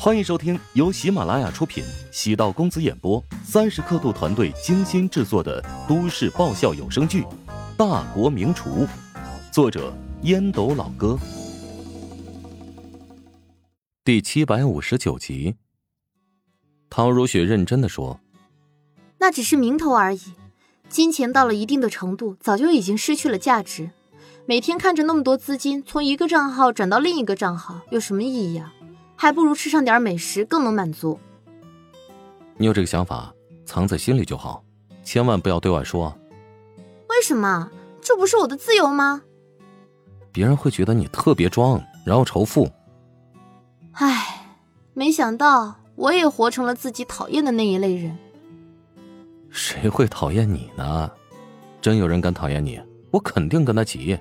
欢迎收听由喜马拉雅出品、喜道公子演播、三十刻度团队精心制作的都市爆笑有声剧《大国名厨》，作者烟斗老哥，第七百五十九集。陶如雪认真的说：“那只是名头而已，金钱到了一定的程度，早就已经失去了价值。每天看着那么多资金从一个账号转到另一个账号，有什么意义啊？”还不如吃上点美食更能满足。你有这个想法，藏在心里就好，千万不要对外说。为什么？这不是我的自由吗？别人会觉得你特别装，然后仇富。唉，没想到我也活成了自己讨厌的那一类人。谁会讨厌你呢？真有人敢讨厌你，我肯定跟他急。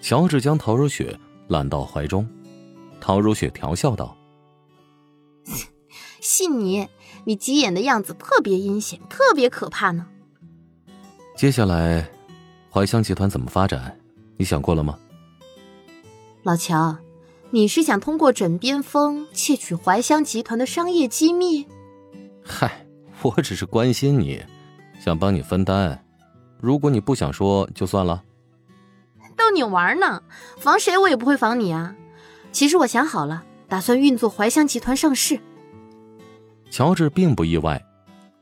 乔治将陶如雪揽到怀中。陶如雪调笑道：“ 信你，你急眼的样子特别阴险，特别可怕呢。”接下来，怀香集团怎么发展？你想过了吗？老乔，你是想通过枕边风窃取怀香集团的商业机密？嗨，我只是关心你，想帮你分担。如果你不想说，就算了。逗你玩呢，防谁我也不会防你啊。其实我想好了，打算运作怀乡集团上市。乔治并不意外，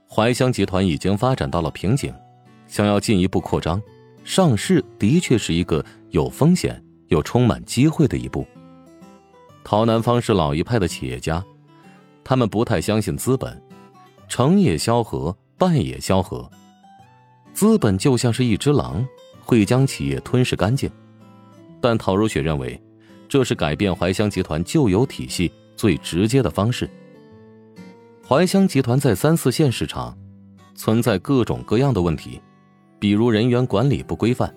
怀乡集团已经发展到了瓶颈，想要进一步扩张，上市的确是一个有风险又充满机会的一步。陶南方是老一派的企业家，他们不太相信资本，成也萧何，败也萧何。资本就像是一只狼，会将企业吞噬干净，但陶如雪认为。这是改变怀香集团旧有体系最直接的方式。怀香集团在三四线市场存在各种各样的问题，比如人员管理不规范、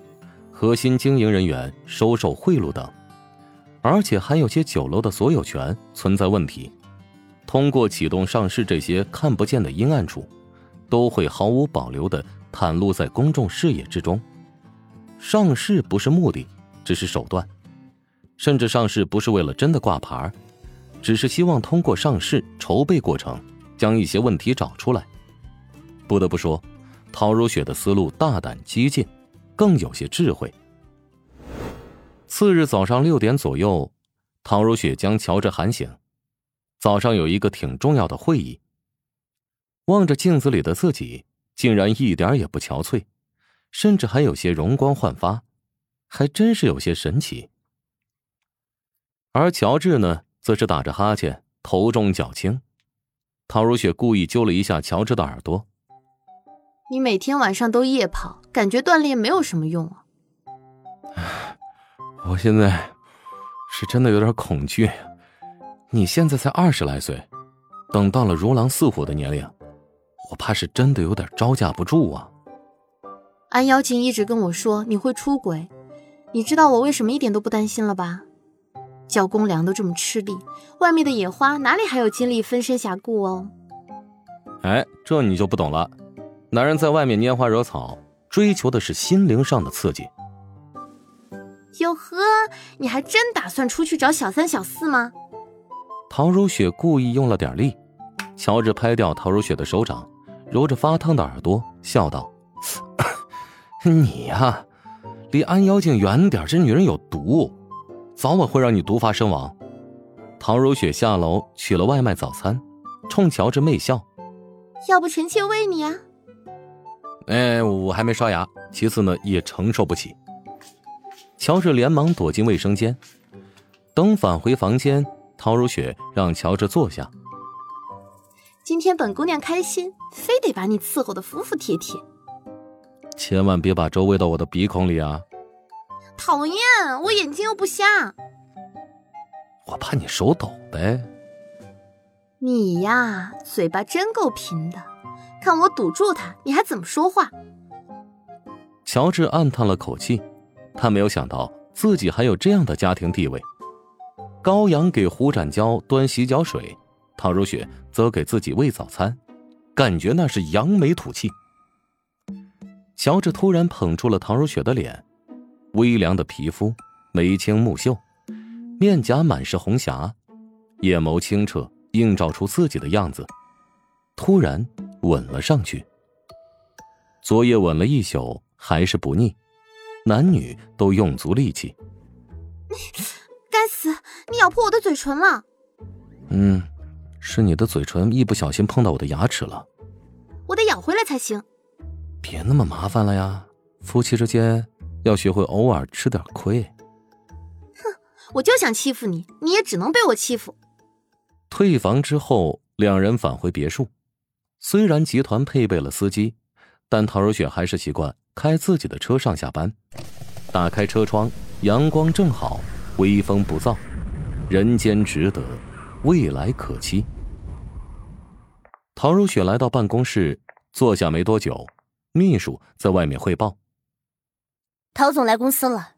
核心经营人员收受贿赂等，而且还有些酒楼的所有权存在问题。通过启动上市，这些看不见的阴暗处都会毫无保留的袒露在公众视野之中。上市不是目的，只是手段。甚至上市不是为了真的挂牌，只是希望通过上市筹备过程，将一些问题找出来。不得不说，陶如雪的思路大胆激进，更有些智慧。次日早上六点左右，陶如雪将乔治喊醒。早上有一个挺重要的会议。望着镜子里的自己，竟然一点也不憔悴，甚至还有些容光焕发，还真是有些神奇。而乔治呢，则是打着哈欠，头重脚轻。陶如雪故意揪了一下乔治的耳朵：“你每天晚上都夜跑，感觉锻炼没有什么用啊。”我现在是真的有点恐惧。你现在才二十来岁，等到了如狼似虎的年龄，我怕是真的有点招架不住啊。安妖精一直跟我说你会出轨，你知道我为什么一点都不担心了吧？交公粮都这么吃力，外面的野花哪里还有精力分身峡谷哦？哎，这你就不懂了。男人在外面拈花惹草，追求的是心灵上的刺激。哟呵，你还真打算出去找小三小四吗？陶如雪故意用了点力，乔治拍掉陶如雪的手掌，揉着发烫的耳朵，笑道：“ 你呀，离安妖精远点，这女人有毒。”早晚会让你毒发身亡。唐如雪下楼取了外卖早餐，冲乔治媚笑：“要不臣妾喂你啊？”哎，我还没刷牙。其次呢，也承受不起。乔治连忙躲进卫生间。等返回房间，陶如雪让乔治坐下。今天本姑娘开心，非得把你伺候的服服帖帖。千万别把粥喂到我的鼻孔里啊！讨厌，我眼睛又不瞎。我怕你手抖呗。你呀，嘴巴真够贫的，看我堵住他，你还怎么说话？乔治暗叹了口气，他没有想到自己还有这样的家庭地位。高阳给胡展娇端洗脚水，陶如雪则给自己喂早餐，感觉那是扬眉吐气。乔治突然捧住了陶如雪的脸。微凉的皮肤，眉清目秀，面颊满是红霞，眼眸清澈，映照出自己的样子。突然吻了上去。昨夜吻了一宿，还是不腻，男女都用足力气。该死，你咬破我的嘴唇了。嗯，是你的嘴唇一不小心碰到我的牙齿了。我得咬回来才行。别那么麻烦了呀，夫妻之间要学会偶尔吃点亏。哼，我就想欺负你，你也只能被我欺负。退房之后，两人返回别墅。虽然集团配备了司机，但陶如雪还是习惯开自己的车上下班。打开车窗，阳光正好，微风不燥，人间值得，未来可期。陶如雪来到办公室，坐下没多久，秘书在外面汇报：“陶总来公司了。”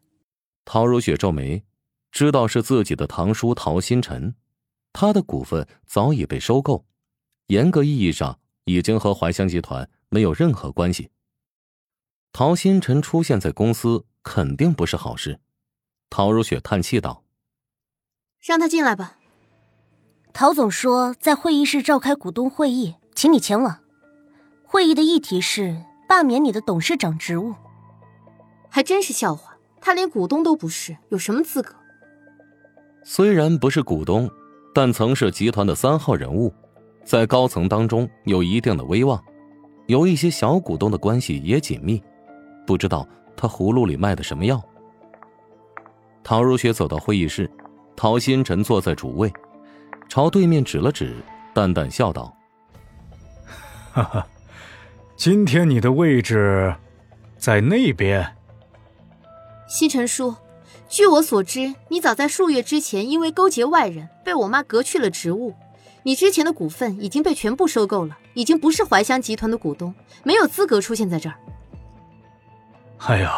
陶如雪皱眉，知道是自己的堂叔陶新辰，他的股份早已被收购，严格意义上。已经和怀香集团没有任何关系。陶新辰出现在公司肯定不是好事。陶如雪叹气道：“让他进来吧。”陶总说在会议室召开股东会议，请你前往。会议的议题是罢免你的董事长职务。还真是笑话，他连股东都不是，有什么资格？虽然不是股东，但曾是集团的三号人物。在高层当中有一定的威望，有一些小股东的关系也紧密，不知道他葫芦里卖的什么药。陶如雪走到会议室，陶新辰坐在主位，朝对面指了指，淡淡笑道：“哈哈，今天你的位置在那边。”星辰叔，据我所知，你早在数月之前因为勾结外人，被我妈革去了职务。你之前的股份已经被全部收购了，已经不是怀香集团的股东，没有资格出现在这儿。哎呀，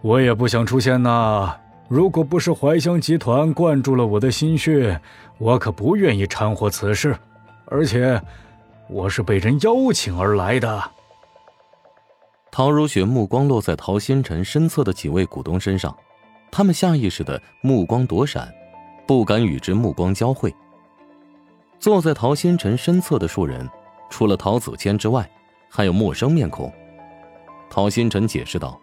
我也不想出现呐！如果不是怀香集团灌注了我的心血，我可不愿意掺和此事。而且，我是被人邀请而来的。陶如雪目光落在陶新辰身侧的几位股东身上，他们下意识的目光躲闪，不敢与之目光交汇。坐在陶新辰身侧的数人，除了陶子谦之外，还有陌生面孔。陶新辰解释道：“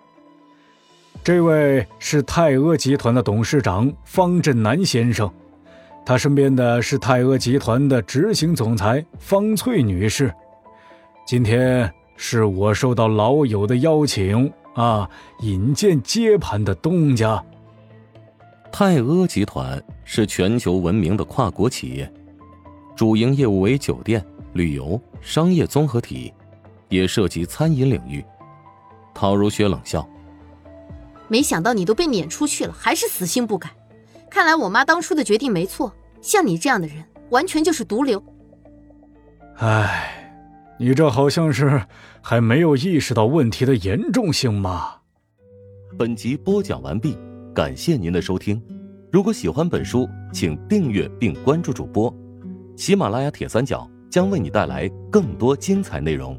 这位是泰阿集团的董事长方振南先生，他身边的是泰阿集团的执行总裁方翠女士。今天是我受到老友的邀请啊，引荐接盘的东家。泰阿集团是全球闻名的跨国企业。”主营业务为酒店、旅游、商业综合体，也涉及餐饮领域。陶如雪冷笑：“没想到你都被撵出去了，还是死性不改。看来我妈当初的决定没错，像你这样的人，完全就是毒瘤。”哎，你这好像是还没有意识到问题的严重性嘛。本集播讲完毕，感谢您的收听。如果喜欢本书，请订阅并关注主播。喜马拉雅铁三角将为你带来更多精彩内容。